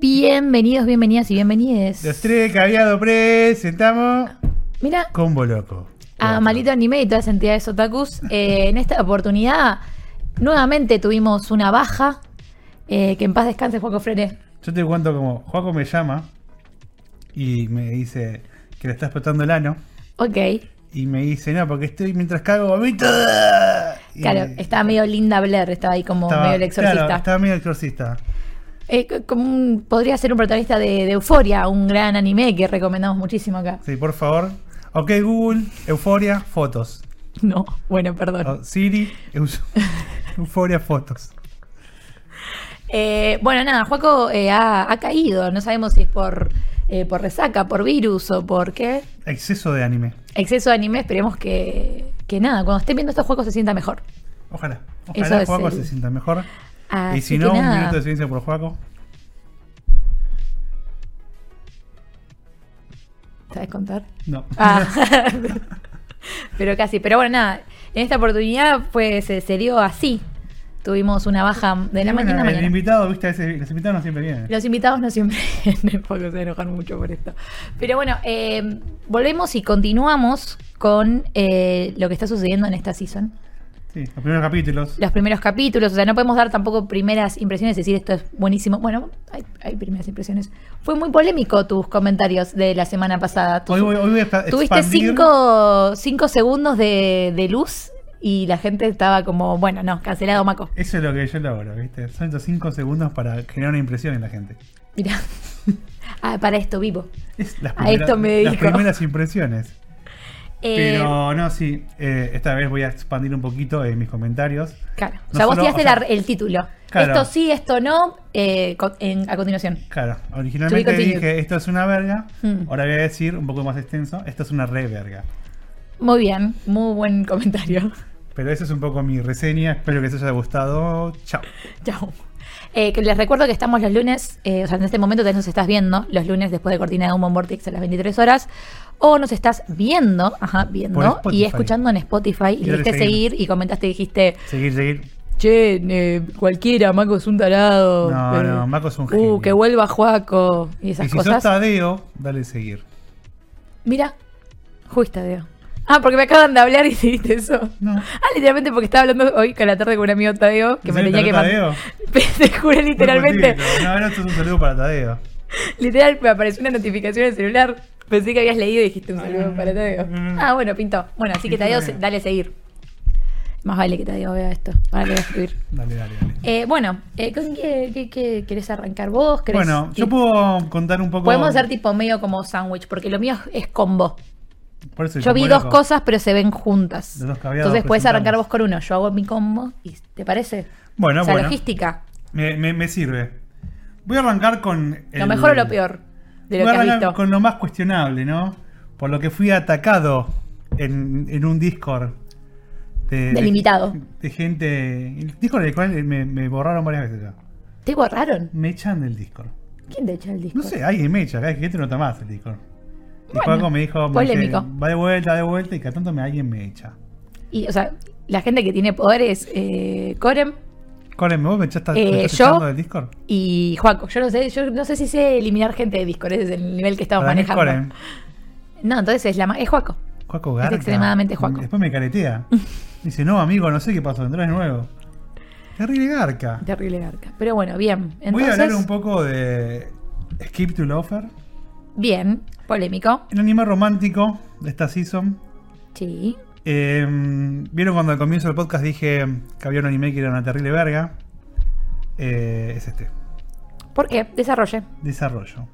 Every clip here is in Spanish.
Bienvenidos, bienvenidas y bienvenides. Los tres caviado presentamos Mira, Combo Loco. a Maldito Anime y todas las entidades otakus. eh, en esta oportunidad, nuevamente tuvimos una baja. eh, que en paz descanse, Juaco Frere. Yo te cuento como Juaco me llama y me dice que le está explotando el ano. Ok. Y me dice, no, porque estoy mientras cago vomito. Y Claro, estaba medio Linda Blair, estaba ahí como estaba- medio el exorcista. Claro, estaba medio exorcista. Eh, c- como un- podría ser un protagonista de, de Euforia, un gran anime que recomendamos muchísimo acá. Sí, por favor. Ok, Google, Euforia, fotos. No, bueno, perdón. O Siri, Euforia, fotos. Eh, bueno, nada, Juaco eh, ha, ha caído. No sabemos si es por, eh, por resaca, por virus o por qué. Exceso de anime. Exceso de anime. Esperemos que, que nada, cuando estén viendo estos juegos se sienta mejor. Ojalá. Ojalá Juaco el- se sienta mejor. Así y si no, un minuto de silencio por Juaco. ¿Sabes contar? No. Ah. Pero casi. Pero bueno, nada. En esta oportunidad pues se, dio así. Tuvimos una baja de la bueno, mañana El mañana. invitado, viste, los invitados no siempre vienen. Los invitados no siempre vienen porque se enojan mucho por esto. Pero bueno, eh, volvemos y continuamos con eh, lo que está sucediendo en esta season. Sí, los primeros capítulos. Los primeros capítulos, o sea, no podemos dar tampoco primeras impresiones, decir esto es buenísimo. Bueno, hay, hay primeras impresiones. Fue muy polémico tus comentarios de la semana pasada. Hoy voy, hoy Tuviste cinco, cinco segundos de, de luz y la gente estaba como, bueno, no, cancelado Maco. Eso es lo que yo logro, ¿viste? Son estos 5 segundos para generar una impresión en la gente. Mira. ah, para esto vivo. Es las A esto me Las dedico. primeras impresiones. Eh, Pero no, sí. eh, esta vez voy a expandir un poquito en mis comentarios. Claro. O No sea, vos solo- tiraste o sea, la- el título. claro. Esto sí, esto no, eh, co- en- a continuación. Claro, originalmente dije esto es una verga. Hmm. Ahora voy a decir un poco más extenso, esto es una re verga. Muy bien, muy buen comentario. Pero esa es un poco mi reseña. Espero que les haya gustado. Chao. Chao. Eh, que les recuerdo que estamos los lunes, eh, o sea, en este momento te nos estás viendo, los lunes después de Cortina de Humo Vortex a las 23 horas, o nos estás viendo, ajá, viendo, y escuchando en Spotify, y le diste seguir. seguir y comentaste, dijiste, Seguir, seguir. che, eh, cualquiera, Maco es un tarado. No, no, Maco es un Uh, genio. que vuelva Juaco, y esas y si cosas. sos Tadeo, dale seguir. Mira, justo Tadeo. Ah, porque me acaban de hablar y dijiste eso. No. Ah, literalmente porque estaba hablando hoy con la tarde con un amigo Tadeo que ¿En me tenía que mandar. Te juro literalmente. No, no, esto es un saludo para Tadeo. Literal me apareció una notificación en el celular. Pensé que habías leído y dijiste un saludo para Tadeo. Ah, bueno, pintó. Bueno, así que Tadeo, dale seguir. Más vale que Tadeo vea esto. Ahora le voy a escribir. Dale, dale, dale. Eh, bueno, eh, ¿con qué, qué- qué- querés arrancar vos? ¿Querés- Bueno, yo puedo contar un poco. Podemos hacer tipo medio como sándwich, porque lo mío es combo. Por eso Yo vi dos loco. cosas, pero se ven juntas. Los dos Entonces puedes arrancar vos con uno. Yo hago mi combo y ¿te parece? Bueno, o sea, bueno. logística. Me, me- me sirve. Voy a arrancar con. Lo mejor o lo peor de lo que has arrancar visto. con lo más cuestionable, ¿no? Por lo que fui atacado en, en un Discord. De, Del invitado. De gente. El Discord del cual me, me borraron varias veces ya. ¿Te borraron? Me echan del Discord. ¿Quién te echa el disco? No sé, alguien me echa, cada gente no está más el Discord. Y Bueno, me dijo, polémico. va de vuelta, de vuelta, y cada tanto me, alguien me echa. Y, o sea, la gente que tiene poderes, eh, Corem Coren, ¿vos me echaste Eh, yo- del Discord? y Juaco. Yo no sé, yo no sé si sé eliminar gente de Discord, ese es el nivel que estamos Para es manejando. Coren. No, entonces es la es Juaco. Juaco Es Garca. extremadamente Juaco. Después me caretea. Dice, no, amigo, no sé qué pasó, entró de nuevo. Terrible Garca. Terrible garca. Pero bueno, bien. Voy a hablar un poco de Skip to Lofer. bien, polémico. El anime romántico de esta season. Sí. Eh, Vieron cuando al comienzo del podcast dije que había un anime que era una terrible verga. Eh, es este. ¿Por qué? Desarrolle. Desarrollo.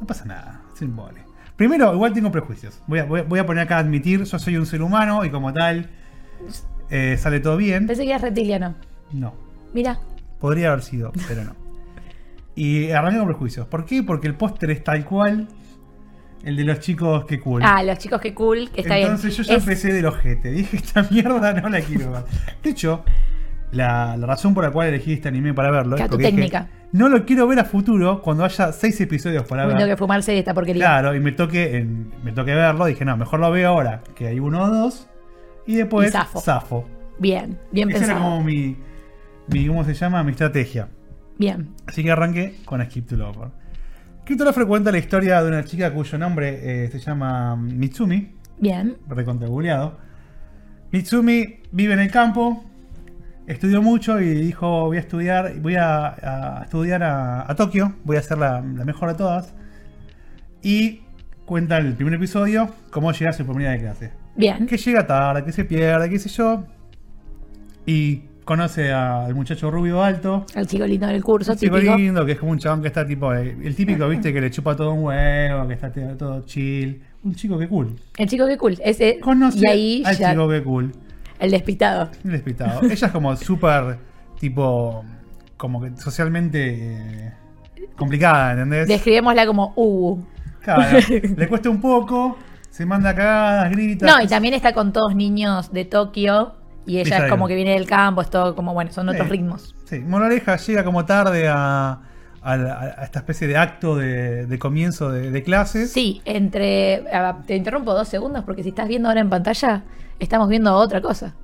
No pasa nada, es un vole. Primero, igual tengo prejuicios. Voy a, voy a- voy a poner acá a admitir, yo soy un ser humano y como tal, eh, sale todo bien. Pensé que eras reptiliano. No, Mira. podría haber sido, pero no. Y arranqué con prejuicios. ¿Por qué? Porque el póster es tal cual El de los chicos, qué cool. Ah, los chicos, qué cool, que está Entonces bien. yo ya Es- empecé del ojete. Dije, esta mierda no la quiero ver. De hecho, la, la razón por la cual elegí este anime para verlo Claro, es dije, técnica. no lo quiero ver a futuro cuando haya seis episodios para Uy, ver. tengo que fumarse esta porquería. Claro, y me toque, en- me toque verlo. Dije, no, mejor lo veo ahora, que hay uno o dos. Y después, Y zafo. zafo. Bien, bien Esa era como mi, mi, ¿cómo se llama? Mi estrategia. Bien. Así que arranqué con Skip to Lover. Skip to Lover cuenta la historia de una chica cuyo nombre eh, se llama Mitsumi, Bien. recontrabuleado. Mitsumi vive en el campo, estudió mucho y dijo voy a estudiar, voy a, a estudiar a, a Tokio, voy a ser la, la mejor de todas. Y cuenta el primer episodio cómo llega a su primera de clase. Bien. Que llega tarde, que se pierde, qué sé yo. Y conoce al muchacho rubio alto. El chico lindo del curso, Un chico típico. lindo, que es como un chabón que está tipo. eh, el típico, viste, que le chupa todo un huevo, que está todo chill. Un chico que cool. El chico, qué cool. Ese, Conoce y ahí al ya, chico que cool. el despistado. Un despistado. Ella es como súper, tipo. Como que socialmente. eh, complicada, ¿entendés? Describémosla como uh. Claro, le cuesta un poco, se manda cagadas, grita. No, y también está con todos niños de Tokio. Y ella es como que viene del campo, es todo como, bueno, son otros Sí. ritmos. Sí, Moraleja llega como tarde a, a la- a esta especie de acto de, de comienzo de, de clases. Sí, entre. Te interrumpo dos segundos porque si estás viendo ahora en pantalla, estamos viendo otra cosa.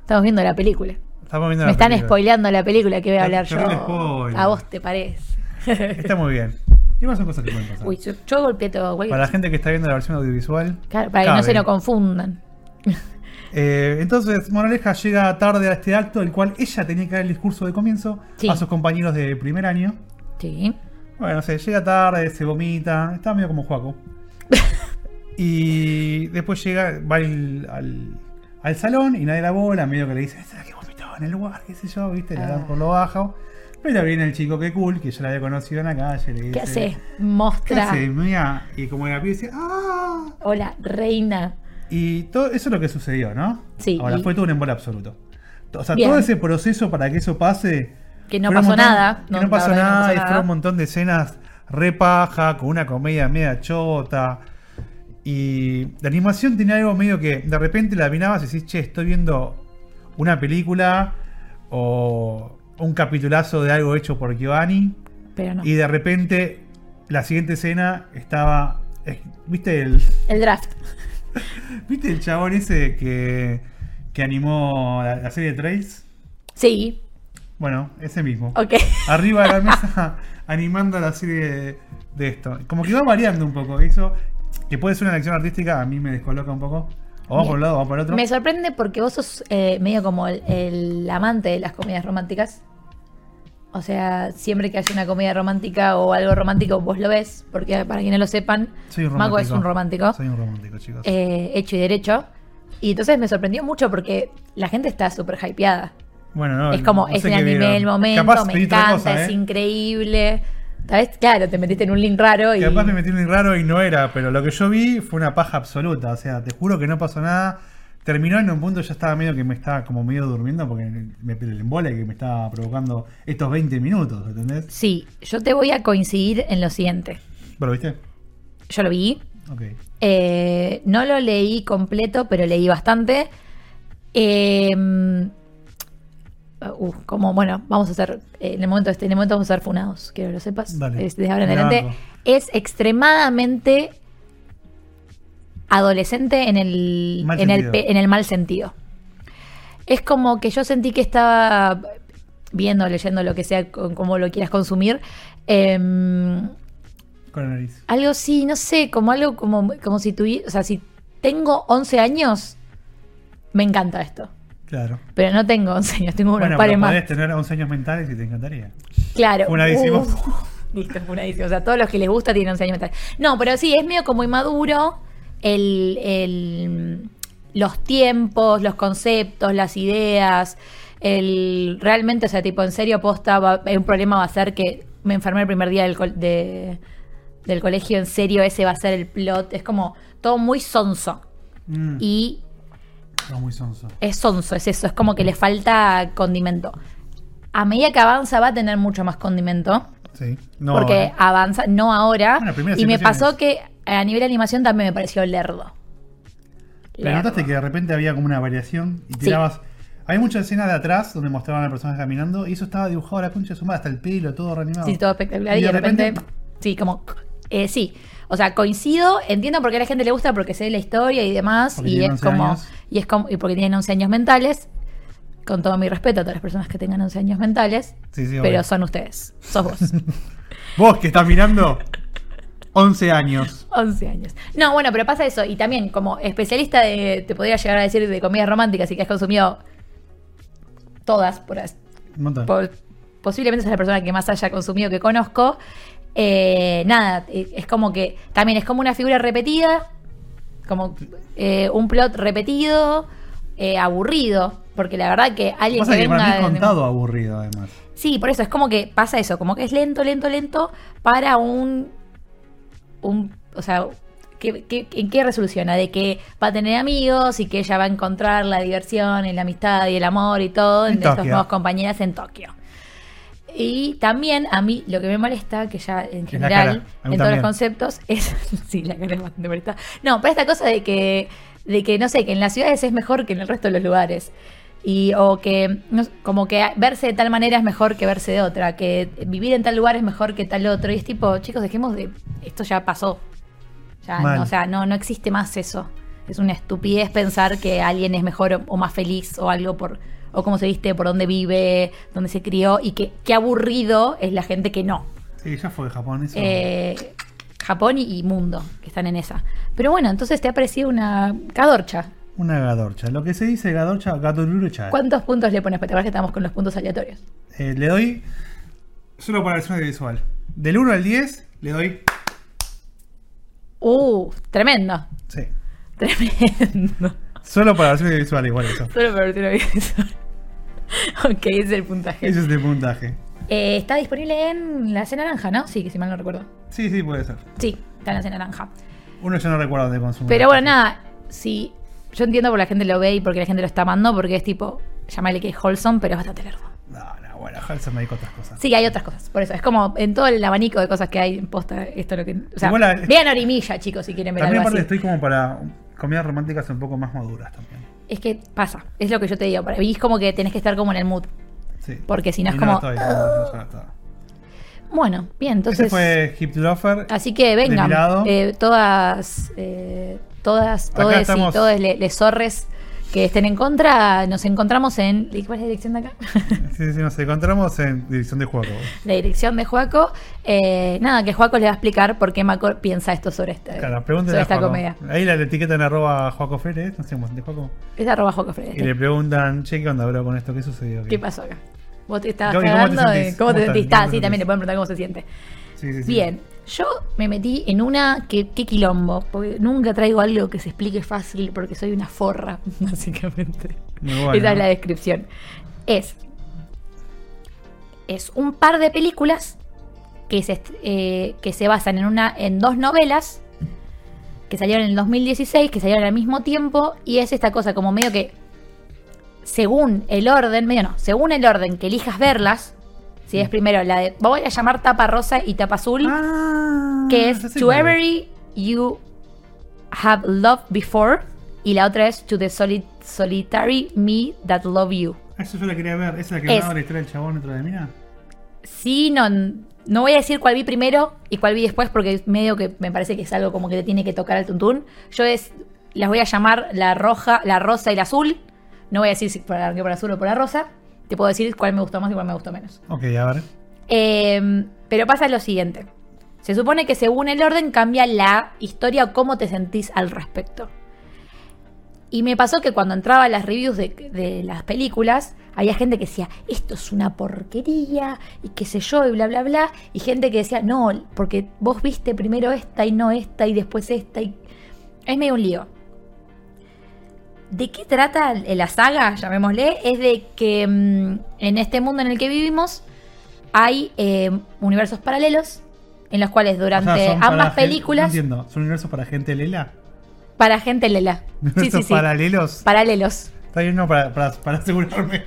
Estamos viendo la película. Estamos viendo Me la están película. spoileando la película que voy a hablar yo. spoiler. A vos te parece. Está muy bien. Igual son cosas que pueden pasar. Uy, yo, yo golpeé todo. cualquier Para la gente que está viendo la versión audiovisual. Claro, para que no se lo confundan. Eh, entonces, Moraleja llega tarde a este acto, el cual ella tenía que dar el discurso de comienzo Sí. a sus compañeros de primer año. Sí. Bueno, no sé, llega tarde, se vomita, está medio como Juaco. y después llega, va al, al, al salón y nadie la bola, medio que le dice, ¿será que vomitó en el lugar? ¿Qué sé yo? ¿Viste? Le dan Ah. por lo bajo. Pero viene el chico que cool, que yo la había conocido en la calle, le dice, ¿Qué haces? ¿Qué Mostra. haces, mía? Y como la pibe dice, ¡ah! Hola, reina. Y todo eso es lo que sucedió, ¿no? Sí, Ahora y- fue todo un embole absoluto. O sea, Bien. todo ese proceso para que eso pase. Que no pasó nada. Que No, pasó nada y fueron un montón de escenas repaja, con una comedia media chota. Y la animación tenía algo medio que de repente la mirabas y decís, che, estoy viendo una película o un capitulazo de algo hecho por Giovanni. Pero no. Y de repente la siguiente escena estaba. es- ¿Viste el, El draft. ¿Viste el chabón ese que, que animó la, la serie de Trails? Sí. Bueno, ese mismo. Ok. Arriba de la mesa animando la serie de, de esto. Como que va variando un poco. Eso, que puede ser una lección artística, a mí me descoloca un poco. O vamos Bien. por un lado o vamos por el otro. Me sorprende porque vos sos eh, medio como el, el amante de las comedias románticas. O sea, siempre que haya una comedia romántica o algo romántico, vos lo ves. Porque para quienes lo sepan, Mago es un romántico. Soy un romántico, chicos. eh, hecho y derecho. Y entonces me sorprendió mucho porque la gente está súper hypeada. bueno, no, es como, no es el anime vieron. del momento, Capaz me encanta, cosa, es ¿eh? increíble. ¿Sabes? Claro, te metiste en un link raro y. Capaz me metí un raro y no era, pero lo que yo vi fue una paja absoluta. O sea, te juro que no pasó nada. Terminó en un punto, ya estaba medio que me estaba como medio durmiendo porque me el embole que me estaba provocando estos 20 minutos, ¿entendés? Sí, yo te voy a coincidir en lo siguiente. ¿Pero viste? Yo lo vi, Ok. Eh, no lo leí completo, pero leí bastante. Eh, uh, como, bueno, vamos a hacer, eh, en el momento este, en el momento vamos a ser funados, quiero que lo sepas. Dale. Es- desde ahora en adelante. Es extremadamente adolescente en el, Mal en el, en el mal sentido. Es como que yo sentí que estaba viendo, leyendo lo que sea, como lo quieras consumir. em, Con la nariz. algo sí, no sé, como algo como, como si tuviera, o sea, si tengo 11 años, me encanta esto. Claro. Pero no tengo 11 años, tengo unos bueno, pares pero más. podés tener 11 años mentales y te encantaría. Claro. Uh, listo. O sea, todos los que les gusta tienen 11 años mentales. No, pero sí, es medio como inmaduro el, el- los tiempos, los conceptos, las ideas. El, realmente, o sea, tipo, en serio, posta, va- un problema va a ser que me enfermé el primer día del, de- del colegio, en serio, ese va a ser el plot. Es como todo muy sonso. Mm, Y no, muy sonso. es sonso, es eso, es como que le falta condimento. A medida que avanza va a tener mucho más condimento, Sí. No, porque ahora. avanza, no ahora. Bueno, y me pasó que a nivel de animación también me pareció lerdo. Pero notaste que de repente había como una variación y Sí. tirabas. Había muchas escenas de atrás donde mostraban a personas caminando y eso estaba dibujado a la concha de su madre, hasta el pelo, todo reanimado. Sí, todo espectacular. Y Y de de repente, repente- sí, como, eh, sí. O sea, coincido, entiendo por qué a la gente le gusta, porque sé la historia y demás, y es 11 como, años. y es como, y porque tienen 11 años mentales, con todo mi respeto a todas las personas que tengan 11 años mentales, Sí, sí, pero obvio. son ustedes, sos vos. Vos que estás mirando 11 años. 11 años. No, bueno, pero pasa eso. Y también, como especialista de, te podría llegar a decir de comedias románticas y que has consumido todas, por, as- Un montón. por- posiblemente sos la persona que más haya consumido que conozco. eh, nada, eh, es como que también es como una figura repetida, como eh, un plot repetido, eh, aburrido. Porque la verdad que alguien Pasa que que venga. es de- contado aburrido, además. Sí, por eso es como que pasa eso, como que es lento, lento, lento para un. Un o sea, ¿qué, qué, en qué resoluciona? De que va a tener amigos y que ella va a encontrar la diversión y la amistad y el amor y todo En en, estas Tokio. nuevas compañeras en Tokio. Y también a mí lo que me molesta, que ya en general, en todos los conceptos, es. sí, la cara es bastante molesta. No, pero esta cosa de que, de que, no sé, que en las ciudades es mejor que en el resto de los lugares. Y, o que, no como que verse de tal manera es mejor que verse de otra. Que vivir en tal lugar es mejor que tal otro. Y es tipo, chicos, dejemos de. Esto ya pasó. Ya, no, o sea, no, no existe más eso. Es una estupidez pensar que alguien es mejor o, o más feliz o algo por. O cómo se viste, por dónde vive, dónde se crió. Y que qué aburrido es la gente que no. Sí, ya fue de Japón eso. Eh, Japón y, y mundo, que están en esa. Pero bueno, entonces te ha parecido una cadorcha. Una gadorcha. Lo que se dice gadorcha, gadorucha. ¿Cuántos puntos le pones? Para que estamos con los puntos aleatorios. Eh, le doy. Solo para la versión visual. Del 1 al 10, le doy. Uh, tremendo. Sí. Tremendo. Solo para la versión visual, igual eso. Solo para verte una visual. ok, ese es el puntaje. Ese es el puntaje. Eh, está disponible en la C naranja, ¿no? Sí, que si mal no recuerdo. Sí, sí, puede ser. Sí, está en la C naranja. Uno ya no recuerda de consumo. Pero bueno, nada, si yo entiendo por la gente lo ve y porque la gente lo está amando, porque es tipo, llamarle que es wholesome, pero es bastante lerdo. No, no, bueno, Halsey me dedico a otras cosas. Sí, hay otras cosas. Por eso, es como en todo el abanico de cosas que hay en posta, esto es lo que. O sea, la- vean Orimilla, chicos, si quieren ver También algo así. estoy como para comidas románticas un poco más maduras también. Es que pasa, es lo que yo te digo. Para mí es como que tenés que estar como en el mood. Sí. Porque si no es como- no. Bueno, bien, Ese entonces. fue Hip to Lover. Así que vengan, eh, todas, eh, todas, Acá todes estamos. y todos les zorres que estén en contra, nos encontramos en. ¿Cuál es la dirección de acá? Sí, sí, nos encontramos en División de Juego. la dirección de Juaco. Eh, nada, que Juaco les va a explicar por qué Macor piensa esto sobre, este, Claro, sobre esta Juaco. comedia. Ahí la etiquetan arroba Juaco Férez, no sé cómo, de Juaco. Es arroba Juaco Freire. Y le preguntan, che, ¿qué onda, bro, con esto? ¿Qué sucedió? ¿Qué pasó acá? ¿Vos te estabas Gaby, ¿cómo te cagando? ¿Cómo te ¿Cómo sentís? Ah, ¿Cómo sí, te también le pueden preguntar cómo se siente. Sí, sí, sí. Bien, yo me metí en una que, qué quilombo, porque nunca traigo algo que se explique fácil, porque soy una forra, básicamente. Bueno. Esa es la descripción. Es, es un par de películas que se, eh, que se basan en, una, en dos novelas que salieron en el 2016, que salieron al mismo tiempo, y es esta cosa como medio que, según el orden, medio no, según el orden que elijas verlas, si es primero la de, voy a llamar tapa rosa y tapa azul, Ah, que es To. Every You Have Loved Before, y la otra es To the Soli- Solitary Me That Love You. Eso yo la quería ver. ¿Esa es la que Es- la historia del chabón dentro de mina? Sí, no, no voy a decir cuál vi primero y cuál vi después porque medio que me parece que es algo como que te tiene que tocar el tuntún. Yo es, las voy a llamar la roja, la rosa y la azul. No voy a decir si por la azul o por la rosa. Te puedo decir cuál me gustó más y cuál me gustó menos. Ok, a ver. Eh, pero pasa lo siguiente. Se supone que según el orden cambia la historia o cómo te sentís al respecto. Y me pasó que cuando entraba a las reviews de, de las películas, había gente que decía, esto es una porquería, y qué sé yo, y bla, bla, bla. Y gente que decía, no, porque vos viste primero esta y no esta y después esta. Y... Es medio un lío. ¿De qué trata la saga, llamémosle? Es de que mm, en este mundo en el que vivimos hay eh, universos paralelos en los cuales durante O sea, ambas películas No entiendo. ¿Son universos para gente lela? para gente lela. Sí, ¿Universos sí, sí. paralelos? Paralelos. Está bien, no, para, para, para asegurarme.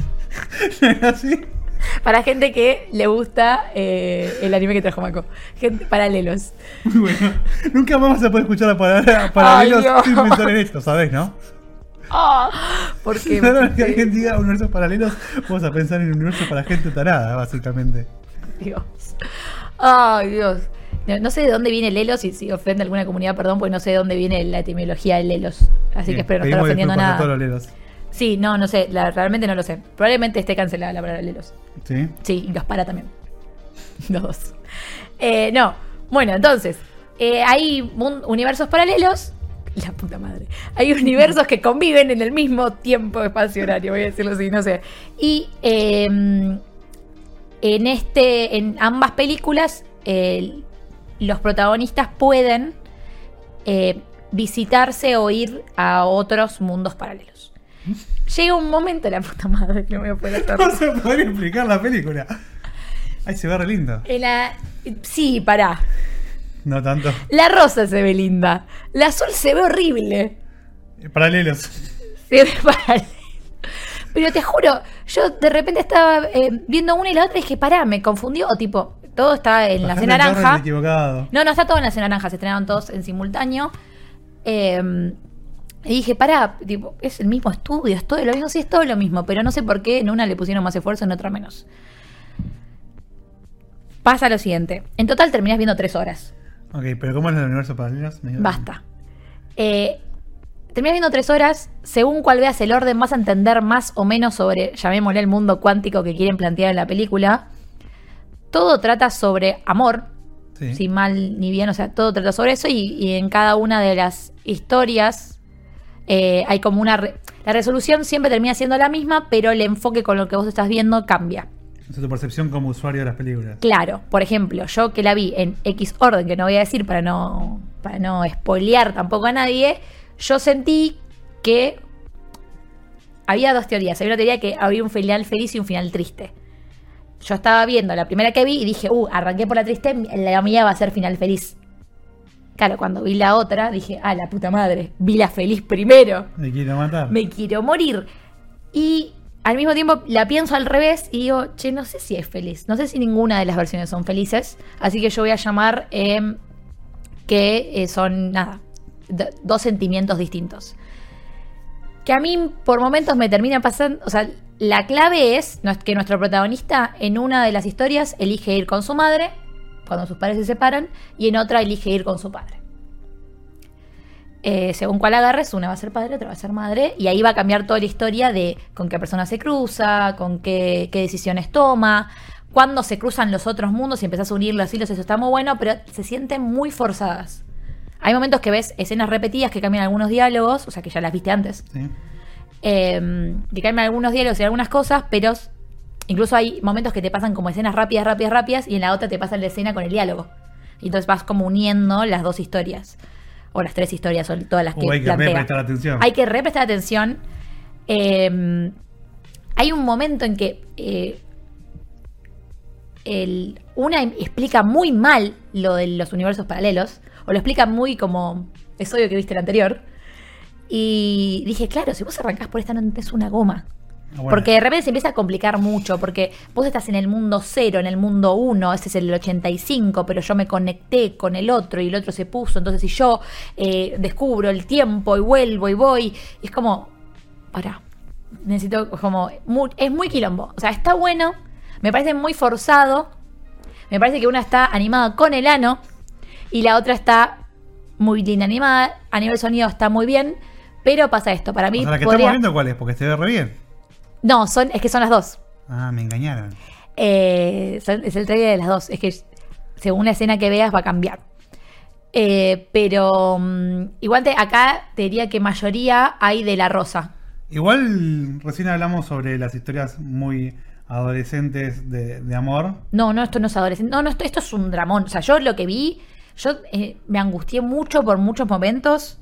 ¿No era así? Para gente que le gusta eh, el anime que trajo Mako. Gente, paralelos. Muy bueno. Nunca más vas a poder escuchar la palabra paralelos sin pensar en esto, ¿sabes, no? Ah, porque vez que alguien diga universos paralelos, vamos a pensar en un universo para gente tarada, básicamente. Dios. Ay, Dios. No, no sé de dónde viene Lelos y si ofende a alguna comunidad, perdón, porque no sé de dónde viene la etimología de Lelos. Así que espero no estar ofendiendo nada. a todos los lelos. Sí, no, no sé, la- realmente no lo sé. Probablemente esté cancelada la palabra Lelos. ¿Sí? Sí, y los para también. Los dos. Eh, no, bueno, entonces, eh, hay universos paralelos. La puta madre. Hay universos que conviven en el mismo tiempo, espacio, horario, voy a decirlo así, no sé. Y eh, en este, en ambas películas, los protagonistas pueden eh, visitarse o ir a otros mundos paralelos. Llega un momento, la puta madre, que no voy a poder hacer. No se podría explicar la película. Ay, se ve re lindo. En la- Sí, pará. No tanto. La rosa se ve linda. La azul se ve horrible. Eh, Paralelos. Se ve paralelo. Pero te juro, yo de repente estaba eh, viendo una y la otra y dije, pará, me confundió. O tipo, todo está en la Bastante torrent naranja. No, no está todo en la cena naranja, se estrenaron todos en simultáneo. Eh, y dije, pará, tipo, es el mismo estudio, es todo lo mismo, sí, es todo lo mismo, pero no sé por qué en una le pusieron más esfuerzo, en otra menos. Pasa lo siguiente. En total terminás viendo tres horas. Ok, pero ¿cómo es el universo paralelos? Me- Basta. Eh, terminas viendo tres horas. Según cuál veas el orden, vas a entender más o menos sobre, llamémosle, el mundo cuántico que quieren plantear en la película. Todo trata sobre amor, Sí. sin mal ni bien, o sea, todo trata sobre eso. Y, y en cada una de las historias eh, hay como una. re- la resolución siempre termina siendo la misma, pero el enfoque con lo que vos estás viendo cambia. Esa es tu percepción como usuario de las películas. Claro, por ejemplo, yo que la vi en X orden, que no voy a decir para no, para no spoilear tampoco a nadie, yo sentí que había dos teorías. Había una teoría que había un final feliz y un final triste. Yo estaba viendo la primera que vi y dije, uh, arranqué por la triste, la mía va a ser final feliz. Claro, cuando vi la otra dije, ah, la puta madre, vi la feliz primero Me quiero matar. me quiero morir. Y al mismo tiempo la pienso al revés y digo, che, no sé si es feliz. No sé si ninguna de las versiones son felices. Así que yo voy a llamar em, que eh, son, nada, dos sentimientos distintos. Que a mí por momentos me termina pasando, o sea, la clave es que nuestro protagonista en una de las historias elige ir con su madre, cuando sus padres se separan, y en otra elige ir con su padre. Eh, según cuál agarres, una va a ser padre, otra va a ser madre, y ahí va a cambiar toda la historia de con qué persona se cruza, con qué, qué decisiones toma, cuándo se cruzan los otros mundos y empezás a unir los hilos, eso está muy bueno, pero se sienten muy forzadas. Hay momentos que ves escenas repetidas que cambian algunos diálogos, o sea que ya las viste antes, Sí. eh, que cambian algunos diálogos y algunas cosas, pero incluso hay momentos que te pasan como escenas rápidas, rápidas, rápidas, y en la otra te pasan la escena con el diálogo. Y entonces vas como uniendo las dos historias. O las tres historias, o todas las que hay que prestar atención. Hay que re prestar atención. Eh, hay un momento en que eh, el- una explica muy mal lo de los universos paralelos, o lo explica muy como es obvio que viste el anterior. Y dije, claro, si vos arrancás por esta no es una goma. Ah, bueno. Porque de repente se empieza a complicar mucho, porque vos estás en el mundo cero, en el mundo uno, ese es el 85, pero yo me conecté con el otro y el otro se puso, entonces si yo eh, descubro el tiempo y vuelvo y voy, es como, para, necesito como, mu- es muy quilombo, o sea, está bueno, me parece muy forzado, me parece que una está animada con el ano y la otra está muy linda animada, a nivel sonido está muy bien, pero pasa esto, para mí... O sea, la que podría- estamos viendo cuál es, porque se ve re bien. No, son, es que son las dos. Ah, me engañaron. Eh, son- es el trailer de las dos. Es que según la escena que veas va a cambiar. Eh, pero mm, igual te- acá te diría que mayoría hay de la rosa. Igual recién hablamos sobre las historias muy adolescentes de, de amor. No, no, esto no es adolescente. No, no, esto, esto es un dramón. O sea, yo lo que vi, yo eh, me angustié mucho por muchos momentos.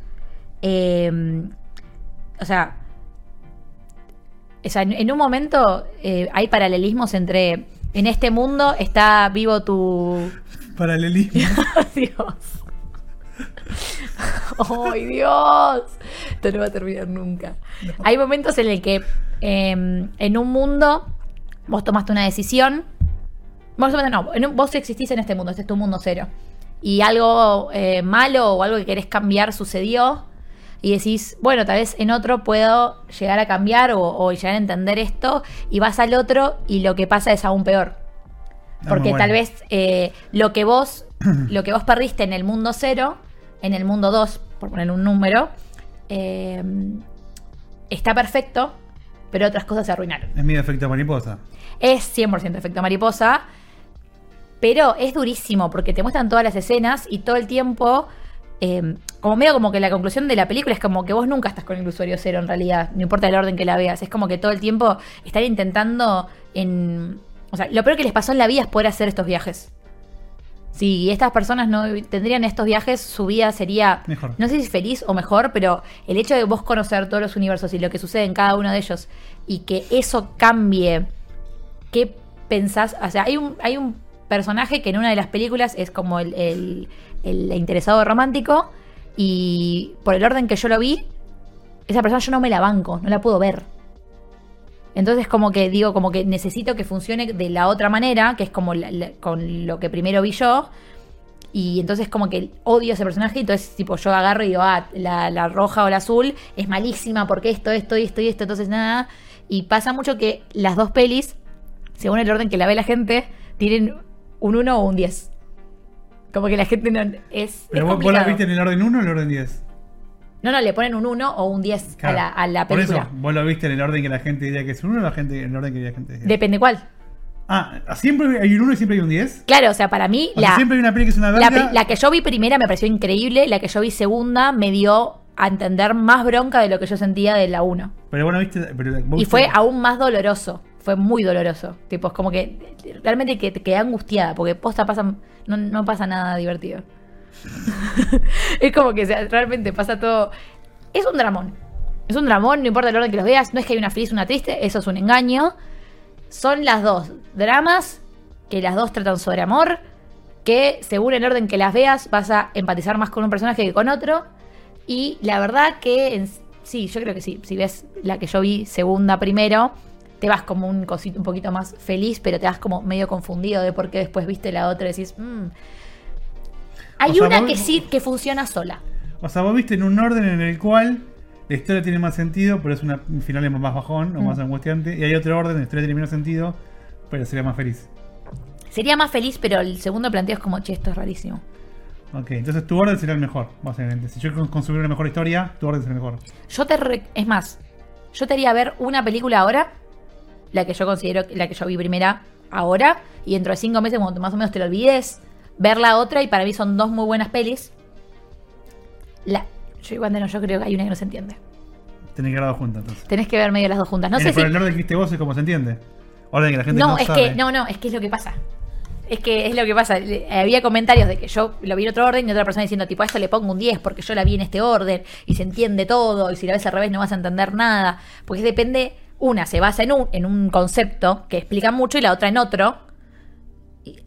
Eh, o sea, o sea, en, en un momento eh, hay paralelismos entre. En este mundo está vivo tu, Paralelismo. Dios. ¡Ay, Dios! Esto no va a terminar nunca. Hay momentos en el que eh, en un mundo vos tomaste una decisión. Vos, no, en un- vos existís en este mundo, este es tu mundo cero. Y algo eh, malo o algo que querés cambiar sucedió. Y decís, bueno, tal vez en otro puedo llegar a cambiar o, o llegar a entender esto. Y vas al otro y lo que pasa es aún peor. Ah, Porque tal vez eh, lo que vos lo que vos perdiste en el mundo cero, en el mundo 2, por poner un número, eh, está perfecto, pero otras cosas se arruinaron. Es mi efecto mariposa. Es 100% efecto mariposa, pero es durísimo porque te muestran todas las escenas y todo el tiempo, eh, como medio como que la conclusión de la película es como que vos nunca estás con el usuario cero en realidad, no importa el orden que la veas, es como que todo el tiempo están intentando en... O sea, lo peor que les pasó en la vida es poder hacer estos viajes. Si estas personas no tendrían estos viajes, su vida sería, Mejor. no sé si feliz o mejor, pero el hecho de vos conocer todos los universos y lo que sucede en cada uno de ellos y que eso cambie ¿qué pensás? O sea, hay un, hay un personaje que en una de las películas es como el, el- el interesado romántico y por el orden que yo lo vi, esa persona yo no me la banco, no la puedo ver. Entonces como que digo, como que necesito que funcione de la otra manera, que es como con lo que primero vi yo. Y entonces como que odio a ese personaje entonces tipo yo agarro y digo, ah, la, la roja o la azul es malísima porque esto, esto esto y esto, entonces nada. Y pasa mucho que las dos pelis, según el orden que la ve la gente, tienen un 1 o un 10. Como que la gente no es... Pero es vos, vos la viste en el orden 1 o en el orden 10. No, no, le ponen un 1 o un 10 Claro. a, la, a la Por película. eso, vos lo viste en el orden que la gente diría que es un 1 o la gente, en el orden que la gente diría. Depende cuál. Ah, ¿siempre hay un 1 y siempre hay un 10? Claro, o sea, para mí O sea, la, siempre hay una peli que es una la, verga. pri- la que yo vi primera me pareció increíble, la que yo vi segunda me dio a entender más bronca de lo que yo sentía de la 1. Pero bueno, viste. Pero vos Y viste- fue aún más doloroso. Fue muy doloroso. Tipo, es como que realmente que te quedé angustiada. Porque posta pasa, no, no pasa nada divertido. es como que realmente pasa todo. Es un dramón. Es un dramón, no importa el orden que los veas. No es que hay una feliz, una triste. Eso es un engaño. Son las dos dramas que las dos tratan sobre amor. Que según el orden que las veas, vas a empatizar más con un personaje que con otro. Y la verdad que sí, yo creo que sí. Si ves la que yo vi segunda primero, te vas como un cosito un poquito más feliz, pero te vas como medio confundido de por qué después viste la otra y decís, "Mm". hay O sea, una vos- que sí que funciona sola. O sea, vos viste en un orden en el cual la historia tiene más sentido, pero es una, un final es más bajón o Mm. más angustiante. Y hay otro orden, la historia tiene menos sentido, pero sería más feliz. Sería más feliz, pero el segundo planteo es como, che, esto es rarísimo. Ok, entonces tu orden sería el mejor, básicamente. Si yo consumir una mejor historia, tu orden sería el mejor. Yo te re- es más, yo te haría ver una película ahora, la que yo considero la que yo vi primera ahora, y dentro de cinco meses, cuando más o menos te lo olvides, ver la otra, y para mí son dos muy buenas pelis. La, yo igual no, yo creo que hay una que no se entiende. Tenés que grabar juntas, entonces. Tenés que ver medio las dos juntas. No En sé el, si. el orden que viste vos es como se entiende. Orden que la gente no, No, es sabe. que, no, no, es que es lo que pasa. Es que es lo que pasa. Había comentarios de que yo lo vi en otro orden y otra persona diciendo, tipo, a esto le pongo un 10 porque yo la vi en este orden y se entiende todo y si la ves al revés no vas a entender nada. Porque depende, una se basa en un, en un concepto que explica mucho y la otra en otro. Y-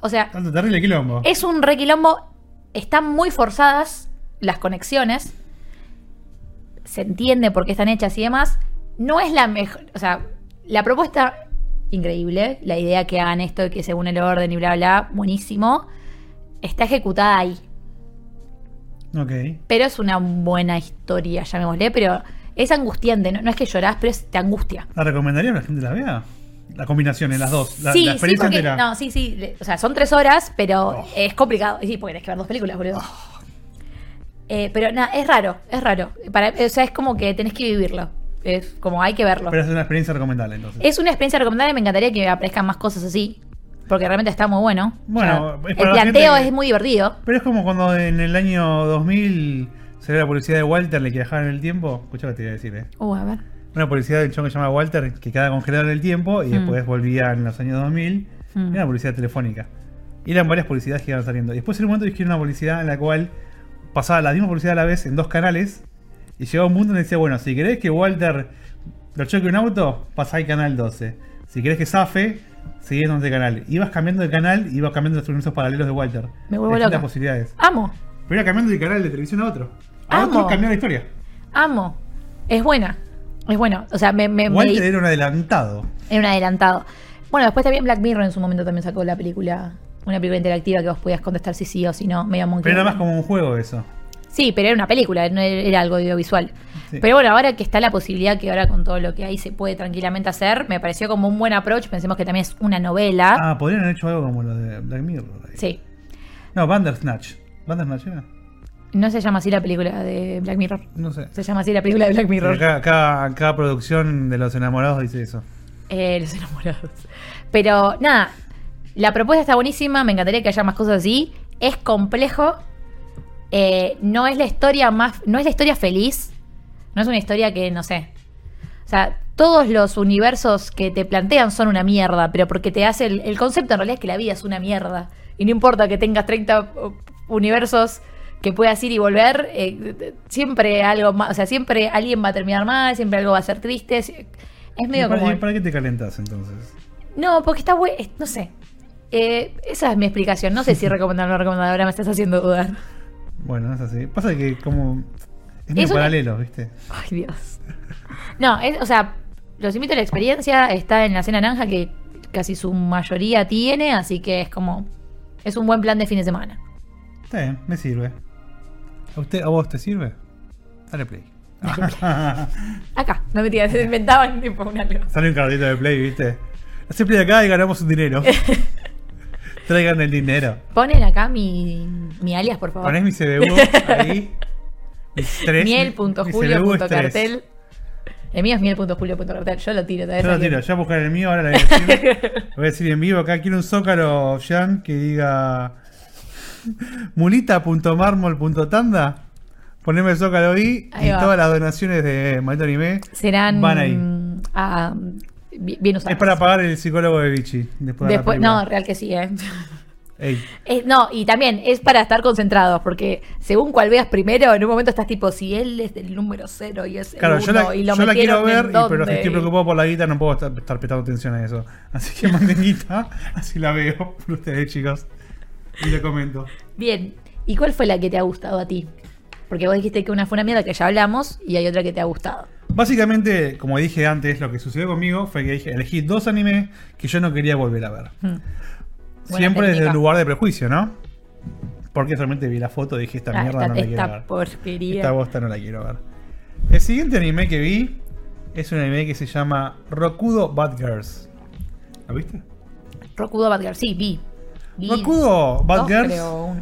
o sea, Tanto terrible quilombo. es un requilombo. Están muy forzadas las conexiones. Se entiende por qué están hechas y demás. No es la mejor. O sea, la propuesta, increíble. La idea que hagan esto que según el orden y bla, bla, buenísimo. Está ejecutada ahí. Ok. Pero es una buena historia, llamémosle. Pero es angustiante. No, no es que llorás, pero es- te angustia. ¿La recomendaría que la gente la vea? La combinación en las dos. La, sí, la sí, porque, no, sí, sí. le- O sea, son tres horas, pero Oh. es complicado. Sí, porque tenés que ver dos películas, boludo. Eh, pero nada, es raro, es raro. Para, o sea, es como que tenés que vivirlo. Es como hay que verlo. Pero es una experiencia recomendable, entonces. Es una experiencia recomendable, me encantaría que aparezcan más cosas así. Porque realmente está muy bueno. Bueno, O sea, es el planteo gente es muy divertido. Pero es como cuando en el año 2000 se ve la publicidad de Walter, le que viajaban en el tiempo. Escucha lo que te iba a decir, eh. Uh, a ver. Una publicidad del chon que se llama Walter, que quedaba congelado en el tiempo y Mm. después volvía en los años 2000. Mm. Era una publicidad telefónica. Y eran varias publicidades que iban saliendo. Y después en un momento hicieron una publicidad en la cual pasaba la misma publicidad a la vez en dos canales. Y llegaba un punto donde decía, bueno, si querés que Walter lo choque un auto, pasá al canal 12. Si querés que zafe, seguís en este canal. Ibas cambiando de canal y ibas cambiando los universos paralelos de Walter. Me vuelvo loca. posibilidades. Amo, Pero iba cambiando de canal de televisión a otro. A Amo. otro cambió la historia. amo. Es buena. Es bueno, o sea, me, me, me- Walter era un adelantado. era un adelantado. Bueno, después también Black Mirror en su momento también sacó la película, una película interactiva que vos podías contestar si sí o si no, medio monkey. Pero era más como un juego eso. Sí, pero era una película, no era era algo audiovisual. Sí. Pero bueno, ahora que está la posibilidad que ahora con todo lo que hay se puede tranquilamente hacer, me pareció como un buen approach. Pensemos que también es una novela. Ah, podrían haber hecho algo como lo de Black Mirror. ahí. Sí. No, Bandersnatch. ¿Bandersnatch era? No se llama así la película de Black Mirror. No sé. Se llama así la película de Black Mirror. Cada, cada, cada producción de los enamorados dice eso. Eh, los enamorados. Pero nada, la propuesta está buenísima, me encantaría que haya más cosas así. Es complejo. eh, no es la historia más. No es la historia feliz. No es una historia que, no sé. O sea, todos los universos que te plantean son una mierda, pero porque te hace. El, el concepto en realidad es que la vida es una mierda. Y no importa que tengas 30 universos que puedas ir y volver, eh, siempre algo más. O sea, siempre alguien va a terminar mal, siempre algo va a ser triste. Es ¿Y medio para, como. y para qué te calentas entonces? No, porque está bueno. No sé. Eh, esa es mi explicación. No sé si recomendar o no recomendar. Ahora me estás haciendo dudar. Bueno, es así. Pasa que como... Es Es una- paralelo, ¿viste? Ay, Dios. No, es, o sea, los invito a la experiencia. Está en la cena naranja que casi su mayoría tiene. Así que es como. Es un buen plan de fin de semana. Está bien, me sirve. ¿A, usted, ¿A vos te sirve? Dale play. Acá, no me tiras, se inventaban tipo un algo. Sale un carrito de play, ¿viste? Hace play acá y ganamos un dinero. Traigan el dinero. Ponen acá mi, mi alias, por favor. Ponés mi CBU ahí. Miel.julio.cartel. El mío es miel.julio.cartel. Yo lo tiro. Yo lo tiro, yo voy a buscar el mío, ahora le voy a decir, voy a decir en vivo acá, quiero un zócalo, Jan, que diga mulita.marmol.tanda. Poneme el zócalo ahí, Ahí y va. todas las donaciones de Maldito Anime Serán. van ahí. ah, bi- bien usadas. Es para pagar el psicólogo de Vichy. Después, no, real que sí, ¿eh? Eh, no, y también es para estar concentrados, porque según cual veas primero, en un momento estás tipo, si él es del número cero y es el Claro, yo la, y lo yo la quiero ver, y- pero si estoy preocupado por la guita, no puedo estar, estar prestando atención a eso. Así que manden guita, así la veo por ustedes, chicos. Y le comento. Bien, ¿y cuál fue la que te ha gustado a ti? Porque vos dijiste que una fue una mierda que ya hablamos y hay otra que te ha gustado. Básicamente, como dije antes, lo que sucedió conmigo fue que dije- elegí dos animes que yo no quería volver a ver. Hmm. Siempre desde el lugar de prejuicio, ¿no? Porque realmente vi la foto y dije, esta Ah, mierda esta- no la esta quiero ver. porquería. Esta bosta no la quiero ver. El siguiente anime que vi es un anime que se llama Rokudo Bad Girls. ¿Lo viste? Rokudo Bad Girls, sí, vi. Rokudo Bad Girls. creo.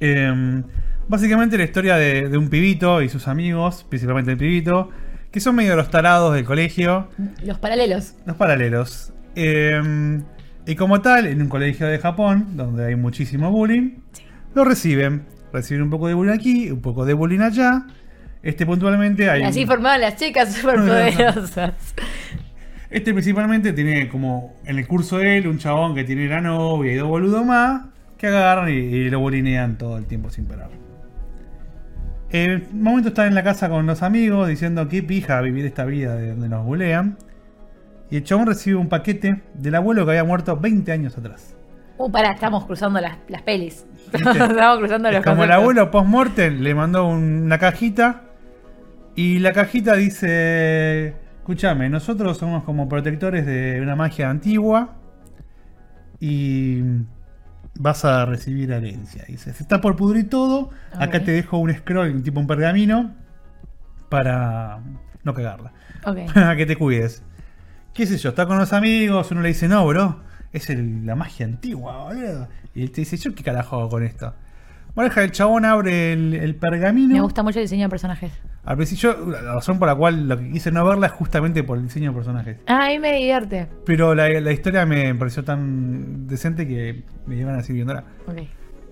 Eh, básicamente la historia de, de un pibito y sus amigos, principalmente el pibito, que son medio los tarados del colegio, Los paralelos. los paralelos. Eh, y como tal, en un colegio de Japón, donde hay muchísimo bullying, lo reciben. Reciben un poco de bullying aquí, un poco de bullying allá. Este puntualmente hay... Así formaban las chicas superpoderosas. Este principalmente tiene como en el curso de él un chabón que tiene la novia y dos boludos más que agarran y, y lo bolinean todo el tiempo sin parar. Un momento está en la casa con los amigos diciendo qué pija vivir esta vida de donde nos bulean. Y el chabón recibe un paquete del abuelo que había muerto 20 años atrás. Uh, pará, estamos cruzando las, las pelis. Estamos cruzando los Es como el abuelo post-mortem le mandó una cajita y la cajita dice, escúchame, nosotros somos como protectores de una magia antigua y vas a recibir herencia. Dice, se está por pudrir todo, acá te dejo un scroll, tipo un pergamino, para no cagarla, para que te cuides. ¿Qué sé yo? Está con los amigos, uno le dice, no, bro, es el- la magia antigua, boludo. Y él te dice, ¿yo qué carajo hago con esto? Bueno, el chabón abre el, el pergamino. Me gusta mucho el diseño de personajes. Al principio, la razón por la cual lo que quise no verla es justamente por el diseño de personajes. Ah, a mí me divierte. Pero la, la historia me pareció tan decente que me iban a seguir viéndola. Ok.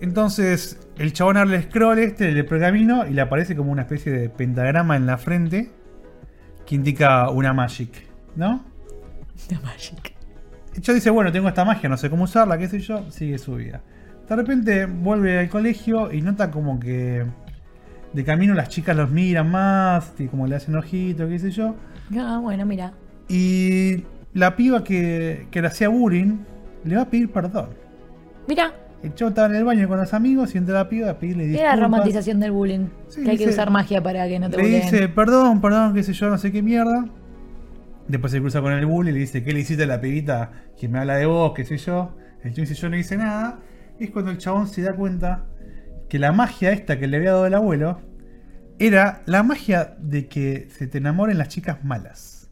Entonces, el chabón abre el scroll este del pergamino y le aparece como una especie de pentagrama en la frente que indica una magic, ¿no? The Magic. El chabón dice, bueno, tengo esta magia, no sé cómo usarla, qué sé yo, sigue su vida. De repente vuelve al colegio y nota como que de camino las chicas los miran más, y como le hacen ojito, qué sé yo. Ah, bueno, mira. Y la piba que, que le hacía bullying le va a pedir perdón. Mira. El chavo estaba en el baño con los amigos y entra la piba a pedirle disculpas. Era la romantización del bullying. Sí, que hay que usar magia para que no te Le dice, perdón, perdón, qué sé yo, no sé qué mierda. Después se cruza con el bully y le dice, ¿qué le hiciste a la pibita que me habla de vos, qué sé yo? El chico dice, yo no hice nada. Es cuando el chabón se da cuenta que la magia esta que le había dado el abuelo era la magia de que se te enamoren las chicas malas.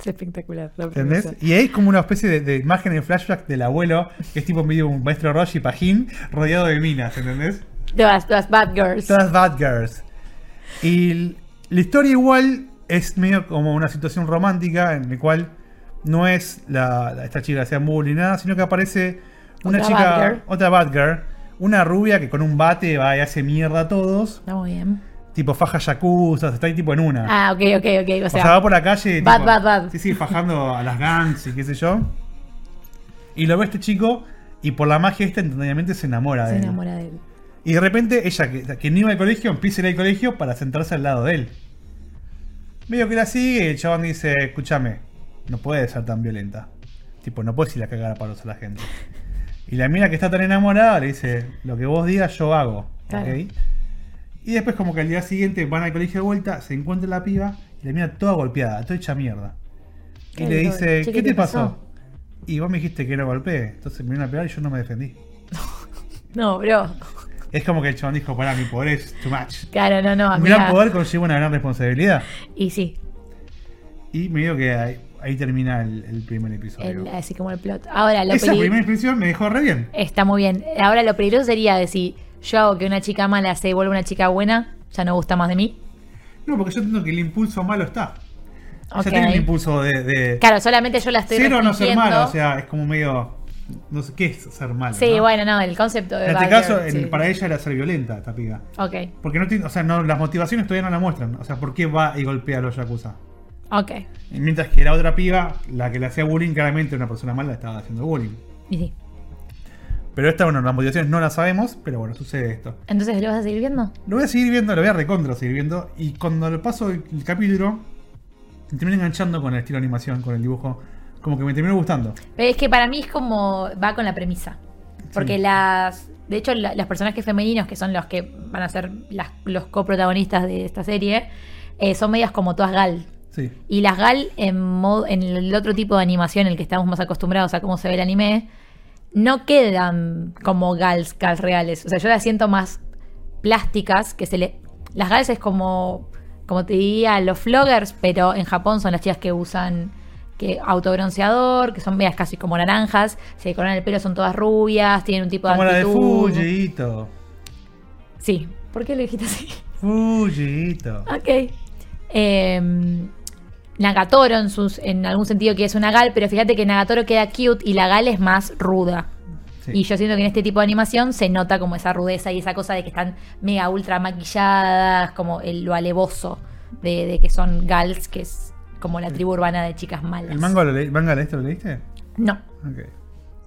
Es espectacular. la ¿Entendés? Y ahí es como una especie de, de imagen de flashback del abuelo, que es tipo medio un maestro Roshi Pajín rodeado de minas, ¿entendés? Todas, todas bad girls. Todas bad girls. Y la historia igual es medio como una situación romántica en la cual no es la, la- esta chica que sea bullying ni nada, sino que aparece una Otra chica, bad otra bad girl, una rubia que con un bate va y hace mierda a todos, Está muy bien. tipo faja yakuza, está ahí tipo en una. Ah, ok, ok, ok. O o sea, sea, va por la calle. bad, tipo, bad, bad. Sí, sí, fajando a las gangs y qué sé yo. Y lo ve este chico y por la magia esta instantáneamente se enamora se de él. enamora de él. Y de repente ella, que, que no iba al colegio, empieza a ir al colegio para sentarse al lado de él. Medio que la sigue y el chabón dice, escúchame, no puedes ser tan violenta. Tipo, no puedes ir a cagar a palos a la gente. Y la mina que está tan enamorada le dice, lo que vos digas yo hago. Claro. ¿ok? Y después como que al día siguiente van al colegio de vuelta, se encuentra la piba y la mina toda golpeada, toda hecha mierda. Y ¿Qué le dice, ¿qué, te pasó? Y vos me dijiste que no golpeé. Entonces me vino a pegar y yo no me defendí. No, bro. Es como que el chabón dijo, pará, mi poder es too much. Claro, no, no. Un gran poder conlleva una gran responsabilidad. Y sí, Y me digo que ahí, ahí termina el, el primer episodio. el- así como el plot. Ahora, lo Esa primera impresión me dejó re bien. Está muy bien. Ahora, lo peligroso sería de si yo hago que una chica mala se vuelva una chica buena, ya no gusta más de mí. No, porque yo entiendo que el impulso malo está. Ok. Ya tiene el impulso de, de Claro, solamente yo la estoy ser o no ser malo. O sea, es como medio. No sé qué es ser malo. Sí, ¿no? bueno, no, el concepto de En este caso, girl, sí. para ella era ser violenta, esta piba. Ok, Porque no tiene, o sea, no, las motivaciones todavía no la muestran. O sea, ¿por qué va y golpea a los yakuza? Ok. Mientras que la otra piba, la que le hacía bullying, claramente una persona mala estaba haciendo bullying. Y sí. Pero esta, bueno, las motivaciones no las sabemos, pero bueno, sucede esto. Entonces, ¿lo vas a seguir viendo? Lo voy a seguir viendo, lo voy a recontra seguir viendo. Y cuando le paso el, el capítulo, me termino enganchando con el estilo de animación, con el dibujo. Como que me terminó gustando. Pero es que para mí es como va con la premisa. Porque Sí. las. De hecho, la- los personajes femeninos, que son los que van a ser las- los coprotagonistas de esta serie, eh, son medias como todas Gal. Sí. Y las Gal, en, modo, en el otro tipo de animación, en el que estamos más acostumbrados a cómo se ve el anime, no quedan como Gals, Gals reales. O sea, yo las siento más plásticas, que se le. Las Gals es como. Como te diría, los floggers, pero en Japón son las chicas que usan que autobronceador, que son medias casi como naranjas, se decoran el pelo, son todas rubias, tienen un tipo de Como la de actitud. Fujito. Sí. ¿Por qué lo dijiste así? Fujito. Ok. Eh, Nagatoro en, sus, en algún sentido que es una gal, pero fíjate que Nagatoro queda cute y la gal es más ruda. Sí. Y yo siento que en este tipo de animación se nota como esa rudeza y esa cosa de que están mega ultra maquilladas, como el, lo alevoso de, de que son gals, que es como la tribu urbana de chicas malas. ¿El manga lo, le- manga leíste, lo leíste? No,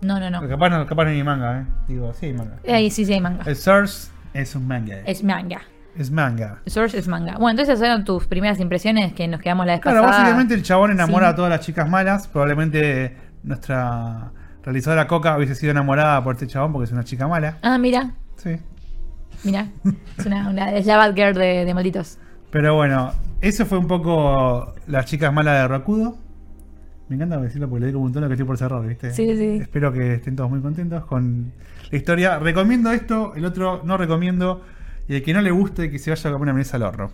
no, no, no. Capaz no, capaz no hay manga, ¿eh? Digo, sí hay manga. Ahí sí, sí hay manga. El Source es un manga. Es manga. Es manga. Source es manga. Bueno, entonces esas fueron tus primeras impresiones que nos quedamos la vez Claro, pasada. básicamente el chabón enamora Sí. a todas las chicas malas. Probablemente nuestra realizadora Coca hubiese sido enamorada por este chabón porque es una chica mala. Ah, mira, Sí. mira. Es, una, una- es la bad girl de, de malditos. Pero bueno, eso fue un poco las chicas malas de Rakudo. Me encanta decirlo porque le digo un tono que estoy por cerrar, ¿viste? Sí, sí. Espero que estén todos muy contentos con la historia. Recomiendo esto, el otro no recomiendo. Y el que no le guste, que se vaya a comer una mesa al horno,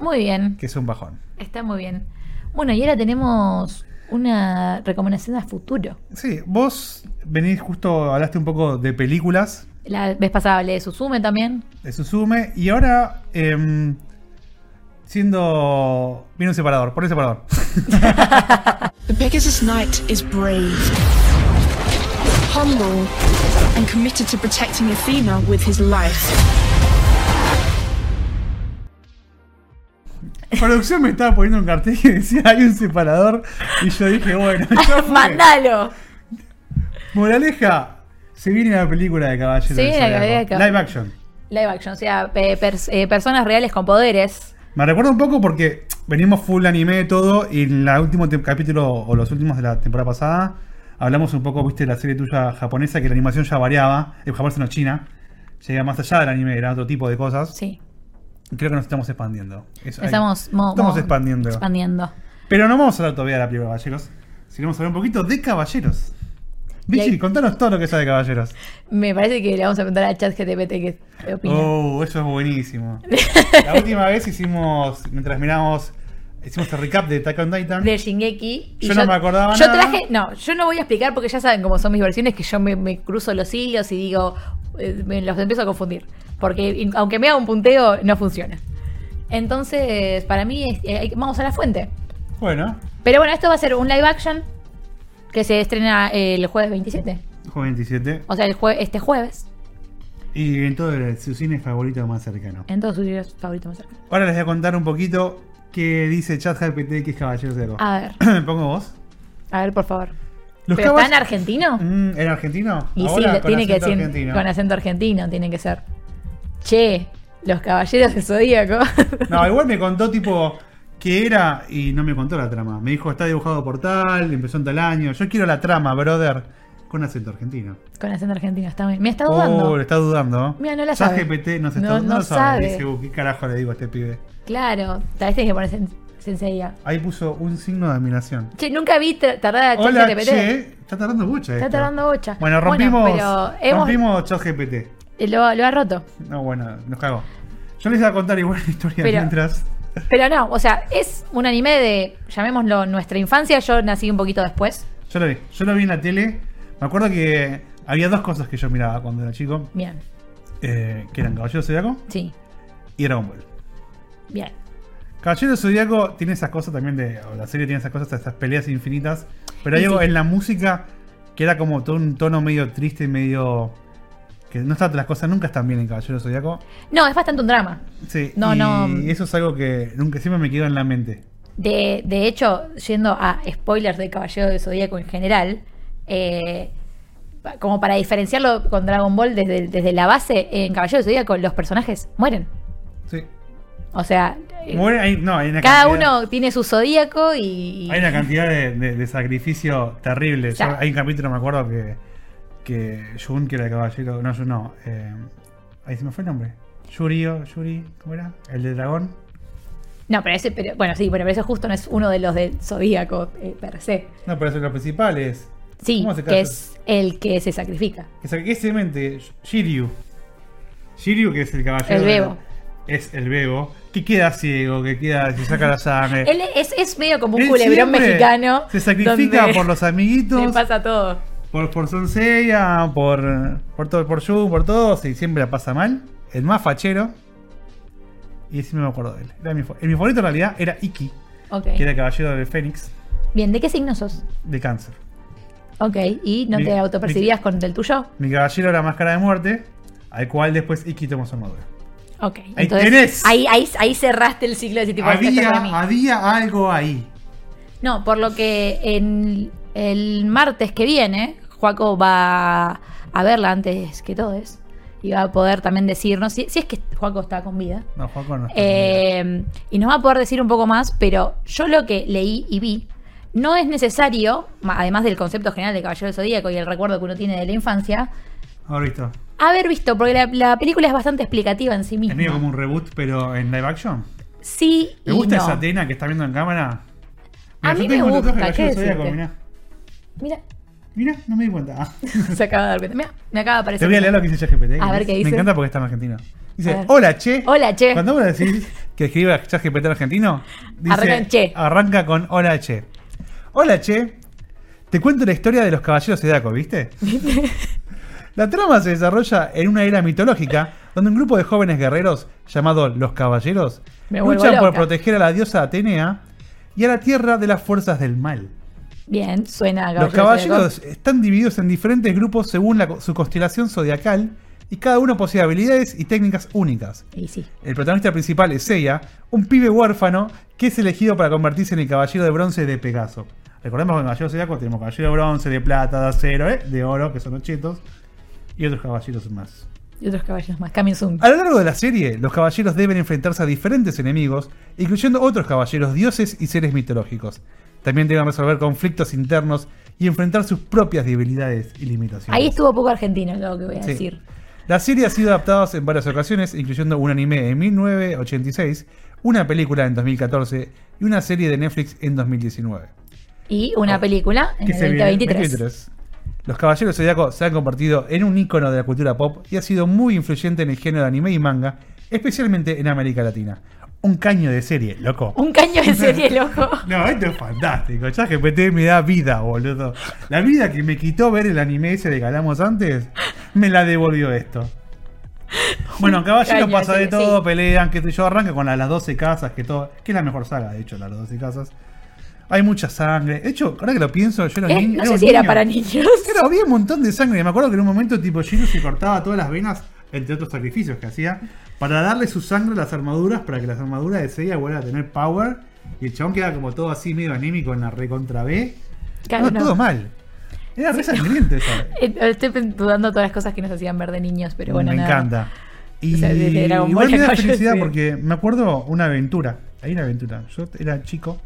Muy bien, que es un bajón. está muy bien. Bueno, y ahora tenemos una recomendación a futuro. Sí, vos venís justo, hablaste un poco de películas, La vez pasada hablé de Suzume también. de Suzume, y ahora, em, siendo. Viene un separador, pon el separador. The Pegasus Knight is brave, humble, and committed to protecting Athena with his life. Producción me estaba poniendo un cartel que decía hay un separador, y yo dije, bueno. ¡Mandalo! Moraleja, se viene la película de Caballero Se del Live action. Live action, o sea, pe- pers- eh, personas reales con poderes. Me recuerda un poco porque venimos full anime todo y en el último capítulo o los últimos de la temporada pasada Hablamos un poco, viste, de la serie tuya japonesa, que la animación ya variaba, el japonesa no China, llega más allá del anime, era otro tipo de cosas. Sí. Creo que nos estamos expandiendo. Eso. Estamos, mo- estamos mo- expandiendo. expandiendo. Pero no vamos a hablar todavía de la película Caballeros, sino vamos a hablar un poquito de Caballeros. Vichy, contanos todo lo que sabe de Caballeros. Me parece que le vamos a preguntar a ChatGPT qué opina. Oh, eso es buenísimo. La última vez hicimos, mientras miramos, hicimos el recap de Attack on Titan. de Shingeki. y Yo no me acordaba Yo nada. traje, no, yo no voy a explicar porque ya saben cómo son mis versiones, que yo me, me cruzo los hilos y digo, eh, me los empiezo a confundir. Porque aunque me haga un punteo, no funciona. Entonces, para mí, es- eh, vamos a la fuente. Bueno, Pero bueno, esto va a ser un live action que se estrena el jueves 27. Juego 27. O sea, el jue- este jueves, Y en todo el- su cine favorito más cercano. en todos sus videos favoritos más cercanos. Ahora les voy a contar un poquito qué dice ChatGPT que es Caballeros de. A ver, Pongo vos. a ver, por favor. Los ¿Pero caball- está en argentino? Mm, ¿En argentino? Y Ahora sí, tiene que argentino. con acento argentino, tiene que ser. Che, los caballeros del zodíaco. No, igual me contó tipo qué era y no me contó la trama. Me dijo, está dibujado por tal, empezó en tal año. Yo quiero la trama, brother, con acento argentino. con acento argentino, está bien. Me está dudando. Oh, está dudando. Mira, no la sabe. ChatGPT no, se No- está, no, no lo sabe. sabe. Dice, "Uh, ¿qué carajo le digo a este pibe? Claro, tal vez tiene que poner sen- senseiya. Ahí puso un signo de admiración. Che, nunca vi tardar a ChatGPT. che. Está tardando mucho Está tardando bocha. Bueno, rompimos, pero hemos, rompimos ChatGPT. Lo, lo ha roto. No, bueno, nos cago. Yo les voy a contar igual la historia Pero- mientras. Pero no, o sea, es un anime de, llamémoslo, nuestra infancia. Yo nací un poquito después. Yo lo vi. Yo lo vi en la tele. Me acuerdo que había dos cosas que yo miraba cuando era chico. Bien, eh, que eran Caballero Zodíaco sí, y Dragon Ball. bien. Caballero Zodíaco tiene esas cosas también de. o la serie tiene esas cosas, estas peleas infinitas. Pero hay Y algo sí. en la música que era como todo un tono medio triste, medio. Que no están las cosas nunca están bien en Caballero Zodíaco. No, es bastante un drama. Sí, No, y no. eso es algo que nunca siempre me quedó en la mente. De, de hecho, yendo a spoilers de Caballero del Zodíaco en general, eh, como para diferenciarlo con Dragon Ball desde, desde la base, en Caballero del Zodíaco los personajes mueren. Sí. O sea, eh, Muere- hay- no, hay una cada cantidad- uno tiene su zodíaco y... Hay una cantidad de, de- de sacrificio terrible. Yo- hay un capítulo, me acuerdo, que, que Jun, que era el caballero. No, Jun no. eh, ahí se me fue el nombre. Yuri, o Yuri, ¿cómo era? El de dragón. No, pero ese, pero, bueno, sí, bueno, pero eso justo no es uno de los del zodíaco eh, per se. No, pero eso es lo principal. Es. Sí, ¿Cómo se que es el que se sacrifica. Que ese mente, Shiryu. Shiryu, que es el caballero. El de- bebo. Es el bebo. Que queda ciego, que queda. Se saca la sangre. Él es, es medio como un Él culebrón mexicano. Se sacrifica por los amiguitos. Le pasa todo. Por, por Sonseiya, por, por todo, por Jun, por todos, y siempre la pasa mal. El más fachero. Y ese me acuerdo de él. Era mi, fa- mi favorito en realidad era Iki, Ok. que era el caballero del Fénix Bien, ¿de qué signo sos? de cáncer. Ok, ¿y no Mi- te autopercibías con el tuyo? Mi caballero era máscara de muerte, al cual después Iki tomó su armadura. Ok. Ahí entonces, tenés. Ahí, ahí, ahí cerraste el ciclo de ese tipo de. Había, había algo ahí. No, por lo que en el martes que viene, Juaco va a verla antes que todos. Y va a poder también decirnos, si, si es que Juaco está con vida, No, Juaco no. está eh, y nos va a poder decir un poco más, pero yo lo que leí y vi, no es necesario, además del concepto general de Caballero del Zodíaco y el recuerdo que uno tiene de la infancia, Ahora visto. haber visto, porque la, la película es bastante explicativa en sí misma. Es medio como un reboot, pero en live action. Sí, ¿Te gusta no. esa Atena que está viendo en cámara? A mí me gusta, ¿qué Mira, Mirá, no me di cuenta. Ah. se acaba de dar cuenta. Mira, me acaba de Te aparecer. voy a leer lo que dice ChatGPT. A ver qué dice. Me encanta porque está en argentino. A Dice, hola, che. Hola, che. Cuando vos decís que escriba ChatGPT argentino, dice, Arranca che. arranca con hola, che. Hola, che. Te cuento la historia de los caballeros zodiacos, ¿viste? la trama se desarrolla en una era mitológica donde un grupo de jóvenes guerreros llamados los caballeros luchan por proteger a la diosa Atenea y a la tierra de las fuerzas del mal. Bien, suena a Los Caballero caballeros están divididos en diferentes grupos según la- su constelación zodiacal y cada uno posee habilidades y técnicas únicas. Sí. El protagonista principal es Seiya, un pibe huérfano que es elegido para convertirse en el caballero de bronce de Pegaso. Recordemos que en Caballero Zodiaco tenemos caballero de bronce, de plata, de acero, ¿eh? de oro, que son los chetos, y otros caballeros más. Y otros caballeros más. Soon. A lo largo de la serie, los caballeros deben enfrentarse a diferentes enemigos, incluyendo otros caballeros, dioses y seres mitológicos. También deben resolver conflictos internos y enfrentar sus propias debilidades y limitaciones. Ahí estuvo poco argentino, es lo que voy a Sí. decir. La serie ha sido adaptada en varias ocasiones, incluyendo un anime en 1986, una película en 2014 y una serie de Netflix en 2019. Y una película en el se viene- 2023. 2023. Los Caballeros Zodiaco se han convertido en un ícono de la cultura pop y ha sido muy influyente en el género de anime y manga, especialmente en América Latina. Un caño de serie, loco. Un caño de serie, loco. No, esto es fantástico. Ya GPT me da vida, boludo. La vida que me quitó ver el anime ese de que hablamos antes, me la devolvió esto. Bueno, Caballero pasa de todo, sí. pelean, que yo arranca con la- las 12 casas, que todo, que es la mejor saga, de hecho, las 12 casas. Hay mucha sangre. De hecho, ahora que lo pienso, yo era Eh, niño. no sé si era para niños. Pero había un montón de sangre. Me acuerdo que en un momento tipo Shiro se cortaba todas las venas, entre otros sacrificios que hacía, para darle su sangre a las armaduras, para que las armaduras de Seiya vuelvan a tener power. Y el chabón queda como todo así medio anímico en la recontra B. Claro, no, no. todo mal. Era re sangriento eso. Eh, Estoy dudando todas las cosas que nos hacían ver de niños, pero bueno, me nada. encanta. Y O sea, igual me da felicidad porque me acuerdo una aventura. Hay una aventura. Yo era chico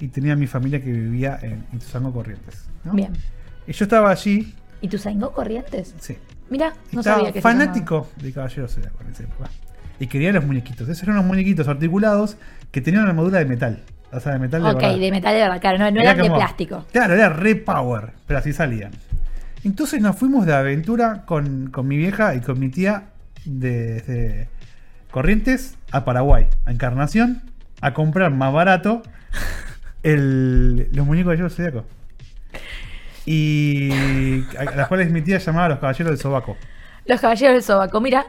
y tenía a mi familia que vivía en Ituzaingó Corrientes. ¿no? Bien. Y yo estaba allí. ¿Y tu Saingo Corrientes? Sí. Mira, no estaba sabía que se fanático de Caballeros Zodiaco en esa época. Y quería los muñequitos. Esos eran unos muñequitos articulados que tenían una armadura de metal. O sea, de metal de. Ok, verdad. de metal de verdad, claro, no, no Era eran de como- plástico. Claro, era re power, pero así salían. Entonces nos fuimos de aventura con, con mi vieja y con mi tía desde Corrientes a Paraguay, a Encarnación, a comprar más barato el- los muñecos de Yo Zodíaco. Y a las cuales mi tía llamaba los caballeros del sobaco. Los caballeros del sobaco, mira.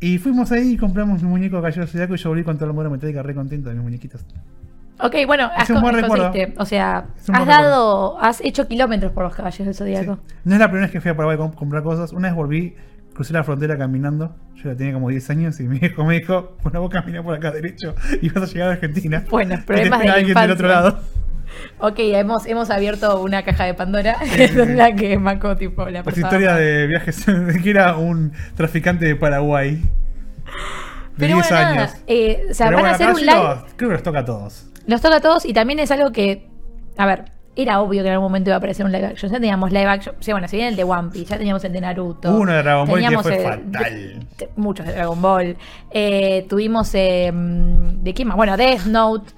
Y fuimos ahí y compramos un muñeco de Caballeros Zodíaco y yo volví con toda la mora metálica re contento de mis muñequitos. Ok, bueno, has, un con- buen recuerdo. conseguiste. O sea, has dado, has hecho kilómetros por los caballeros del zodiaco. Sí. No es la primera vez que fui a Paraguay a comp- comprar cosas. Una vez volví, crucé la frontera caminando. Yo ya tenía como 10 años y mi viejo me dijo: Bueno, vos camina por acá derecho y vas a llegar a Argentina. Bueno, Y te problemas de del otro lado. Ok, hemos, hemos abierto una caja de Pandora en la que Maco, tipo, la Las persona historias de viajes de que era un traficante de Paraguay. De Pero 10 bueno, nada, años. eh, o sea, Pero van bueno, a hacer un live. Creo que los toca a todos. Nos toca a todos y también es algo que, a ver, era obvio que en algún momento iba a aparecer un live action. Ya teníamos live action, sí, bueno, si bien el de One Piece, ya teníamos el de Naruto. Uno de Dragon Ball que fue el- fatal. de- muchos de Dragon Ball. Eh, tuvimos, eh, ¿de qué más? Bueno, Death Note.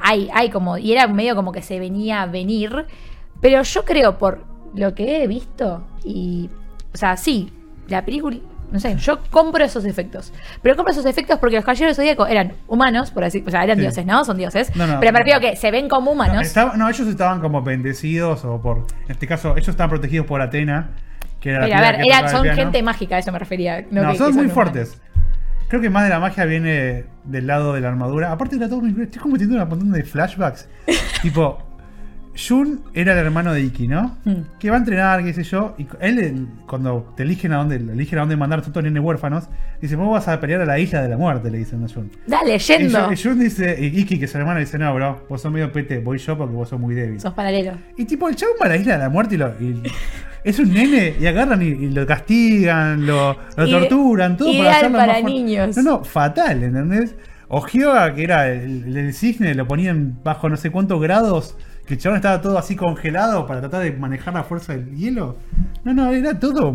Hay, hay como, y era medio como que se venía a venir. Pero yo creo, por lo que he visto, y, o sea, sí, la película, no sé, yo compro esos efectos. Pero compro esos efectos porque los caballeros del Zodíaco eran humanos, por así, o sea, eran Sí. dioses, ¿no? Son dioses. No, no, pero me no. refiero que se ven como No, humanos. estaba- no, ellos estaban como bendecidos o por. En este caso, ellos estaban protegidos por Atena. Que era la Pero a ver, son gente mágica, a eso me refería. No, que- son que muy fuertes. Creo que más de la magia viene del lado de la armadura. Aparte todo muy Estoy como teniendo un montón de flashbacks. tipo, Jun era el hermano de Iki, ¿no? Hmm. Que va a entrenar, qué sé yo. Y él, el- cuando te eligen a dónde, eligen a dónde mandar a todos los nenes huérfanos, dice, vos vas a pelear a la isla de la muerte, le dicen a Jun. Dale, yendo. Y Jun dice, y Iki, que es su hermano, dice, no, bro, vos sos medio pete, voy yo porque vos sos muy débil. Sos paralelo. Y tipo, el chabón va a la isla de la muerte y, lo, y- es un nene y agarran y, y lo castigan, lo, lo torturan, todo para hacerlo para más niños. No, no, fatal, ¿entendés? O Hyoga, que era el, el- el cisne, lo ponían bajo no sé cuántos grados, que el chabón estaba todo así congelado para tratar de manejar la fuerza del hielo. No, no, era todo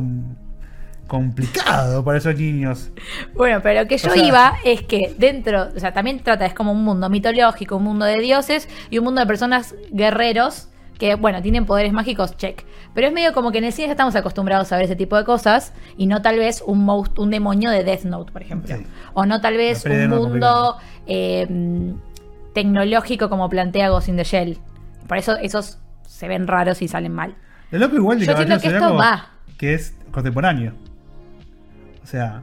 complicado para esos niños. Bueno, pero lo que yo O sea- iba es que dentro, o sea, también trata, es como un mundo mitológico, un mundo de dioses y un mundo de personas guerreros que, bueno, tienen poderes mágicos, check. Pero es medio como que en el cine ya estamos acostumbrados a ver ese tipo de cosas y no tal vez un, un demonio de Death Note, por ejemplo. Sí. O no tal vez un mundo eh, tecnológico como plantea Ghost in the Shell. Por eso esos se ven raros y salen mal. Lo loco igual de Yo siento que esto va. que es contemporáneo. O sea,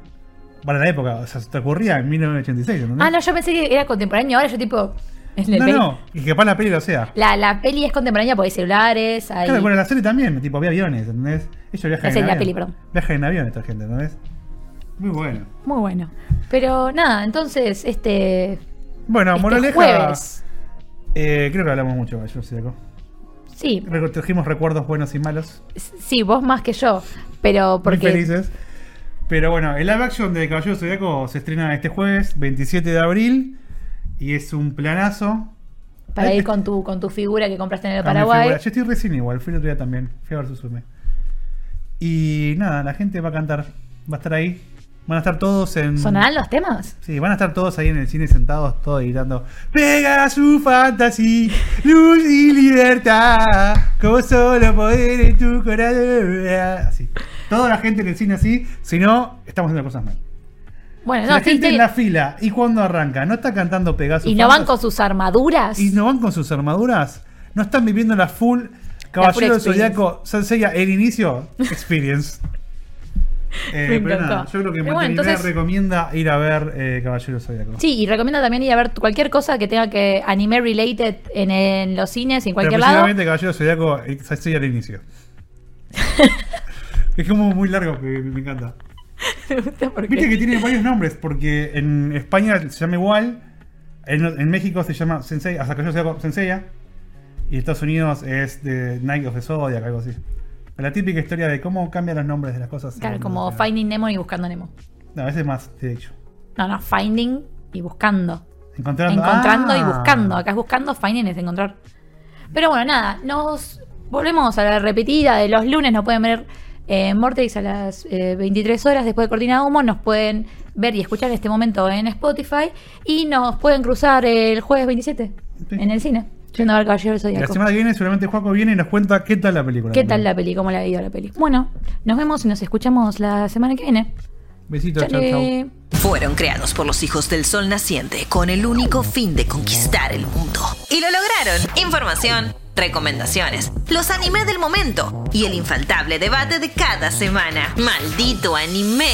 para la época, o sea, te ocurría en 1986, ¿entendés? Ah, no, yo pensé que era contemporáneo, ahora yo tipo... No, peli- no, y que capaz la peli lo sea. La, la peli es contemporánea porque hay celulares, hay... Claro, bueno, la serie también, tipo, había aviones, ¿entendés? Ellos viajan La en la avión. peli, perdón. Viajan en avión esta gente, ¿entendés? Muy bueno. Muy bueno. Pero nada, entonces, este... Bueno, este moraleja. jueves. Eh, creo que hablamos mucho, yo sé. Sí, Trajimos recuerdos buenos y malos. sí, vos más que yo. Pero porque... Muy felices. Pero bueno, el live action de Caballero Zodíaco se estrena este jueves, 27 de abril. Y es un planazo. Para Ay, ir con tu, con tu figura que compraste en el Paraguay. Yo estoy recién igual, fui el otro día también. Fui a ver Susume. Y nada, la gente va a cantar. Va a estar ahí. Van a estar todos en. ¿Sonarán los temas? Sí, van a estar todos ahí en el cine sentados, todos gritando Pega su fantasía, luz y libertad, como solo poder en tu corazón. Así. Toda la gente en el cine así, si no, estamos haciendo cosas mal. Bueno, Si no, la sí, gente sí. en la fila y cuando arranca no está cantando Pegasus Y no van con sus armaduras. y no van con sus armaduras, no están viviendo la full Caballero del Zodiaco Senseiya el inicio experience. Eh, pero nada, yo creo que Pero bueno, entonces- recomienda ir a ver eh, Caballero del Zodiaco. Sí, y recomiendo también ir a ver cualquier cosa que tenga que anime related en, en los cines y en Pero cualquier lado. principalmente Caballero Zodiaco eh, Senseiya al inicio. es como muy largo que me encanta. Gusta porque- Viste que tiene varios nombres, porque en España se llama igual, en, en México se llama Sensei, hasta yo sea Senseiya, y en Estados Unidos es de Night of the Zodiac, algo así. La típica historia de cómo cambian los nombres de las cosas. Claro, como Finding Nemo y Buscando Nemo. No, ese es más, de hecho. No, no, Finding y Buscando. Encontrando, Encontrando y Ah. buscando. Acá es buscando, finding es encontrar. Pero bueno, nada, nos volvemos a la repetida de los lunes. Nos pueden ver en Vortex a las eh, 23 horas después de Cortina de Humo. Nos pueden ver y escuchar en este momento en Spotify. Y nos pueden cruzar el jueves 27 Sí. en el cine. Yendo a ver Caballero del Y la Zodíaco. semana que viene seguramente Juaco viene y nos cuenta qué tal la película. ¿Qué tal la peli? ¿Cómo la ha ido la peli? Bueno, nos vemos y nos escuchamos la semana que viene. Besitos, chau, chau. Chale. Fueron creados por los hijos del sol naciente con el único fin de conquistar el mundo. Y lo lograron. Información, recomendaciones, los anime del momento y el infaltable debate de cada semana. ¡Maldito anime!